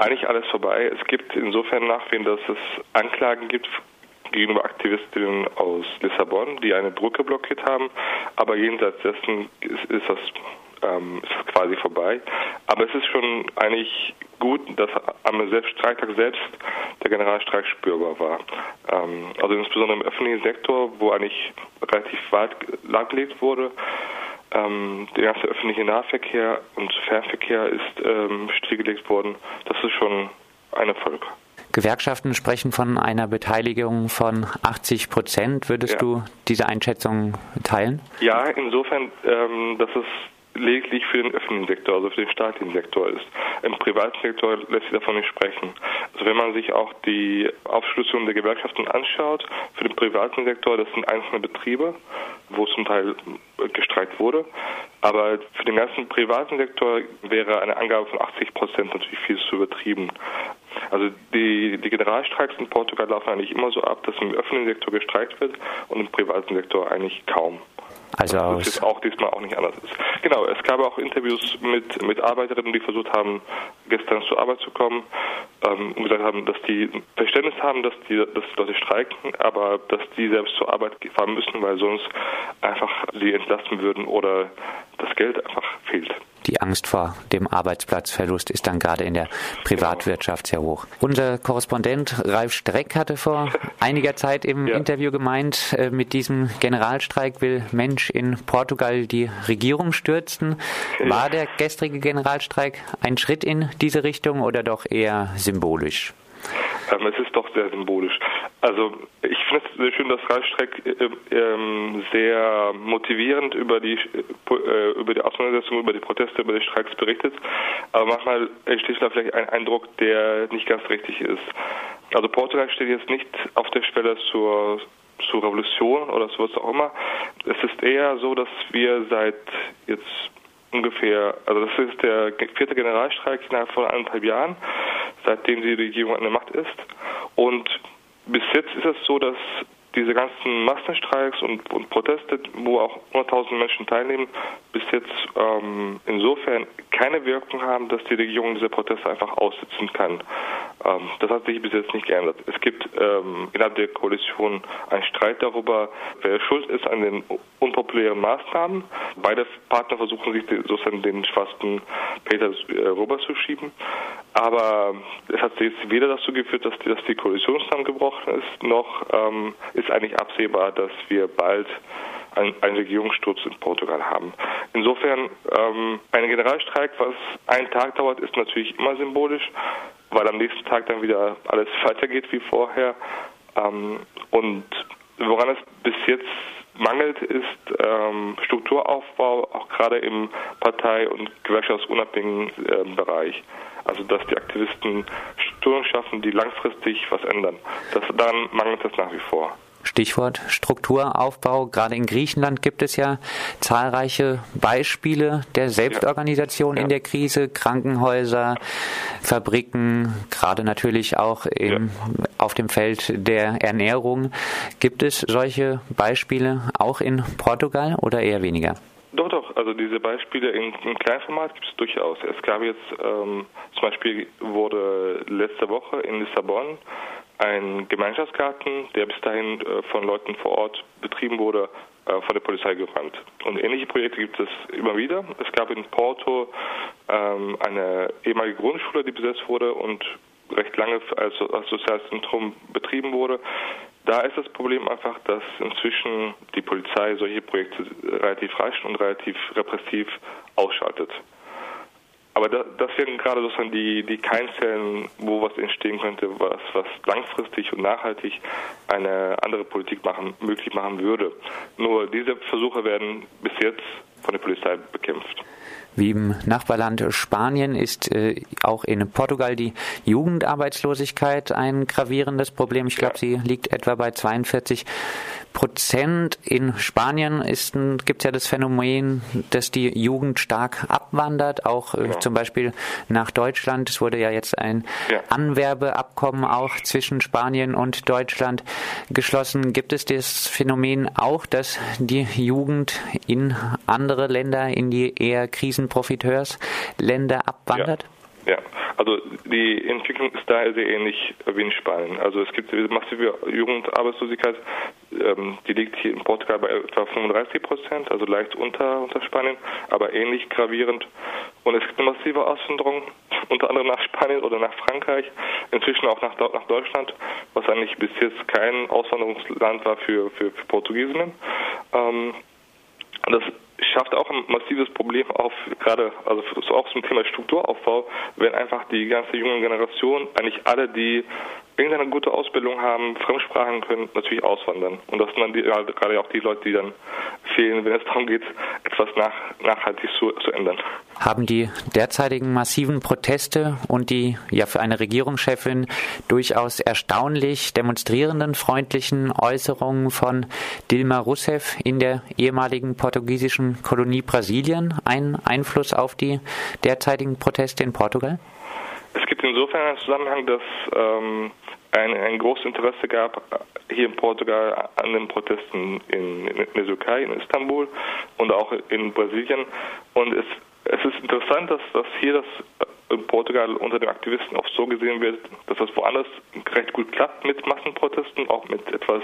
eigentlich alles vorbei. Es gibt insofern Nachwehen, dass es Anklagen gibt gegenüber Aktivistinnen aus Lissabon, die eine Brücke blockiert haben. Aber jenseits dessen ist, ist das ähm, ist quasi vorbei. Aber es ist schon eigentlich gut, dass am Streiktag selbst der Generalstreik spürbar war. Ähm, also insbesondere im öffentlichen Sektor, wo eigentlich relativ weit lahmgelegt wurde. Ähm, der ganze öffentliche Nahverkehr und Fernverkehr ist ähm, stillgelegt worden. Das ist schon ein Erfolg. Gewerkschaften sprechen von einer Beteiligung von 80 Prozent. Würdest ja. du diese Einschätzung teilen? Ja, insofern, ähm, dass es lediglich für den öffentlichen Sektor, also für den staatlichen Sektor ist. Im privaten Sektor lässt sich davon nicht sprechen. Also wenn man sich auch die Aufschlüsselung der Gewerkschaften anschaut, für den privaten Sektor, das sind einzelne Betriebe, wo zum Teil gestreikt wurde. Aber für den ganzen privaten Sektor wäre eine Angabe von 80 Prozent natürlich viel zu übertrieben. Also die, die Generalstreiks in Portugal laufen eigentlich immer so ab, dass im öffentlichen Sektor gestreikt wird und im privaten Sektor eigentlich kaum. Also das auch diesmal auch nicht anders ist. Genau, es gab auch Interviews mit, mit Arbeiterinnen, die versucht haben, gestern zur Arbeit zu kommen ähm, und gesagt haben, dass die Verständnis haben, dass die, dass die Leute streiken, aber dass die selbst zur Arbeit fahren müssen, weil sonst einfach sie entlasten würden oder das Geld einfach fehlt die Angst vor dem Arbeitsplatzverlust ist dann gerade in der Privatwirtschaft sehr hoch. Unser Korrespondent Ralf Streck hatte vor einiger Zeit im ja. Interview gemeint, äh, mit diesem Generalstreik will Mensch in Portugal die Regierung stürzen. War der gestrige Generalstreik ein Schritt in diese Richtung oder doch eher symbolisch? Ähm, es sehr symbolisch. Also ich finde es sehr schön, dass Ralf Streck äh, äh, sehr motivierend über die äh, über die Auseinandersetzung, über die Proteste, über die Streiks berichtet. Aber manchmal entsteht da vielleicht ein Eindruck, der nicht ganz richtig ist. Also Portugal steht jetzt nicht auf der Schwelle zur zur Revolution oder so was auch immer. Es ist eher so, dass wir seit jetzt ungefähr, also das ist der vierte Generalstreik innerhalb von eineinhalb Jahren, seitdem die Regierung an der Macht ist. Und bis jetzt ist es so, dass diese ganzen Massenstreiks und, und Proteste, wo auch 100.000 Menschen teilnehmen, bis jetzt ähm, insofern keine Wirkung haben, dass die Regierung diese Proteste einfach aussitzen kann. Ähm, das hat sich bis jetzt nicht geändert. Es gibt ähm, innerhalb der Koalition einen Streit darüber, wer schuld ist an den unpopulären Maßnahmen. Beide Partner versuchen sich sozusagen den schwarzen Peter äh, rüber zu schieben. Aber es hat jetzt weder dazu geführt, dass die, dass die Koalition zusammengebrochen ist, noch ähm, ist eigentlich absehbar, dass wir bald einen, Regierungssturz in Portugal haben. Insofern, ähm, ein Generalstreik, was einen Tag dauert, ist natürlich immer symbolisch weil am nächsten Tag dann wieder alles weitergeht wie vorher. Ähm, und woran es bis jetzt mangelt, ist ähm, Strukturaufbau, auch gerade im Partei- und gewerkschaftsunabhängigen äh, Bereich. Also dass die Aktivisten Strukturen schaffen, die langfristig was ändern. Das, daran mangelt es nach wie vor. Stichwort Strukturaufbau. Gerade in Griechenland gibt es ja zahlreiche Beispiele der Selbstorganisation ja. in der Krise. Krankenhäuser, Fabriken, gerade natürlich auch im, ja. auf dem Feld der Ernährung. Gibt es solche Beispiele auch in Portugal oder eher weniger? Doch, doch. Also diese Beispiele im, im Kleinformat gibt es durchaus. Es gab jetzt ähm, zum Beispiel wurde letzte Woche in Lissabon ein Gemeinschaftsgarten, der bis dahin äh, von Leuten vor Ort betrieben wurde, äh, von der Polizei geräumt. Und ähnliche Projekte gibt es immer wieder. Es gab in Porto ähm, eine ehemalige Grundschule, die besetzt wurde und recht lange als, als soziales Zentrum betrieben wurde. Da ist das Problem einfach, dass inzwischen die Polizei solche Projekte relativ rasch und relativ repressiv ausschaltet. Aber das, das wären gerade sozusagen die, die Keimzellen, wo was entstehen könnte, was, was langfristig und nachhaltig eine andere Politik machen, möglich machen würde. Nur diese Versuche werden bis jetzt von der Polizei bekämpft. Wie im Nachbarland Spanien ist äh, auch in Portugal die Jugendarbeitslosigkeit ein gravierendes Problem. Ich glaube, sie liegt etwa bei 42 Prozent. In Spanien gibt es ja das Phänomen, dass die Jugend stark abwandert, auch äh, ja. zum Beispiel nach Deutschland. Es wurde ja jetzt ein ja. Anwerbeabkommen auch zwischen Spanien und Deutschland geschlossen. Gibt es das Phänomen auch, dass die Jugend in andere Länder, in die eher Krisenprofiteursländer abwandert? Ja. Also die Entwicklung ist daher sehr ähnlich wie in Spanien. Also es gibt massive Jugendarbeitslosigkeit, ähm, die liegt hier in Portugal bei etwa 35 Prozent, also leicht unter, unter Spanien, aber ähnlich gravierend. Und es gibt eine massive Auswanderung, unter anderem nach Spanien oder nach Frankreich, inzwischen auch nach, nach Deutschland, was eigentlich bis jetzt kein Auswanderungsland war für, für, für Portugiesinnen. Ähm, das schafft auch ein massives Problem auf, gerade also auch zum Thema Strukturaufbau, wenn einfach die ganze junge Generation, eigentlich alle, die irgendeine gute Ausbildung haben, Fremdsprachen können, natürlich auswandern. Und das sind dann die, gerade auch die Leute, die dann fehlen, wenn es darum geht, etwas nach, nachhaltig zu, zu ändern. Haben die derzeitigen massiven Proteste und die ja für eine Regierungschefin durchaus erstaunlich demonstrierenden freundlichen Äußerungen von Dilma Rousseff in der ehemaligen portugiesischen Kolonie Brasilien einen Einfluss auf die derzeitigen Proteste in Portugal? Gibt insofern einen Zusammenhang, dass ähm, ein, ein großes Interesse gab hier in Portugal an den Protesten in, in, der Türkei, in Istanbul und auch in Brasilien. Und es, es ist interessant, dass, dass hier das in Portugal unter den Aktivisten oft so gesehen wird, dass das woanders recht gut klappt mit Massenprotesten, auch mit etwas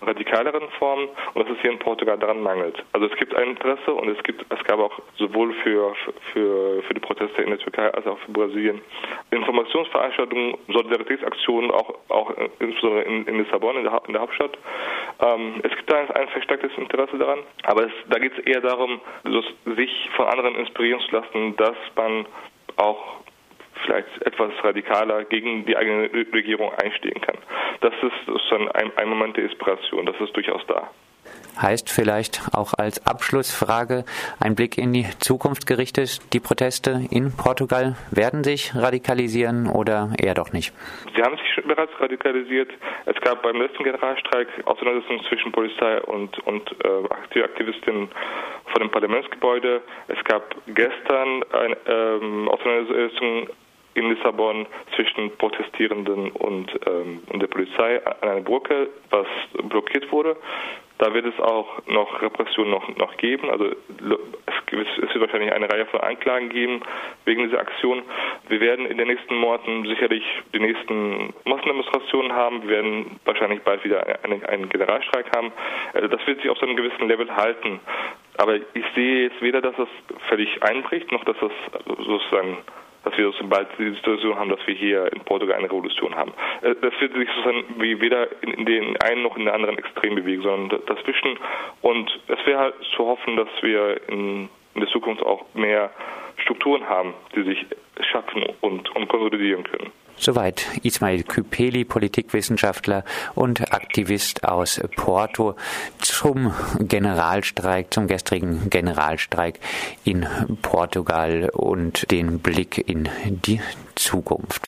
radikaleren Formen und dass es hier in Portugal daran mangelt. Also es gibt ein Interesse und es gibt es gab auch sowohl für für für die Proteste in der Türkei als auch für Brasilien Informationsveranstaltungen, Solidaritätsaktionen, auch auch insbesondere in, in Lissabon in der, in der Hauptstadt. Ähm, es gibt da ein, verstärktes Interesse daran, aber es, da geht es eher darum, sich von anderen inspirieren zu lassen, dass man auch vielleicht etwas radikaler gegen die eigene Regierung einstehen kann. Das ist dann ein, ein Moment der Inspiration, das ist durchaus da. Heißt vielleicht auch als Abschlussfrage ein Blick in die Zukunft gerichtet, die Proteste in Portugal werden sich radikalisieren oder eher doch nicht? Sie haben sich bereits radikalisiert. Es gab beim letzten Generalstreik Auseinandersetzungen zwischen Polizei und, und äh, Aktivistinnen vor dem Parlamentsgebäude. Es gab gestern eine ähm, Auseinandersetzung in Lissabon zwischen Protestierenden und, ähm, und der Polizei an einer Brücke, was blockiert wurde. Da wird es auch noch Repression noch, noch geben. Also es, es wird wahrscheinlich eine Reihe von Anklagen geben wegen dieser Aktion. Wir werden in den nächsten Monaten sicherlich die nächsten Massendemonstrationen haben. Wir werden wahrscheinlich bald wieder einen, einen Generalstreik haben. Also das wird sich auf so einem gewissen Level halten. Aber ich sehe jetzt weder, dass das völlig einbricht, noch dass das sozusagen dass wir bald die Situation haben, dass wir hier in Portugal eine Revolution haben. Äh, das wird sich sozusagen wie weder in den einen noch in den anderen Extrem bewegen, sondern dazwischen. Und es wäre halt zu hoffen, dass wir in, in der Zukunft auch mehr Strukturen haben, die sich schaffen und, und konsolidieren können. Soweit Ismail Küpeli, Politikwissenschaftler und Aktivist aus Porto zum Generalstreik, zum gestrigen Generalstreik in Portugal und den Blick in die Zukunft.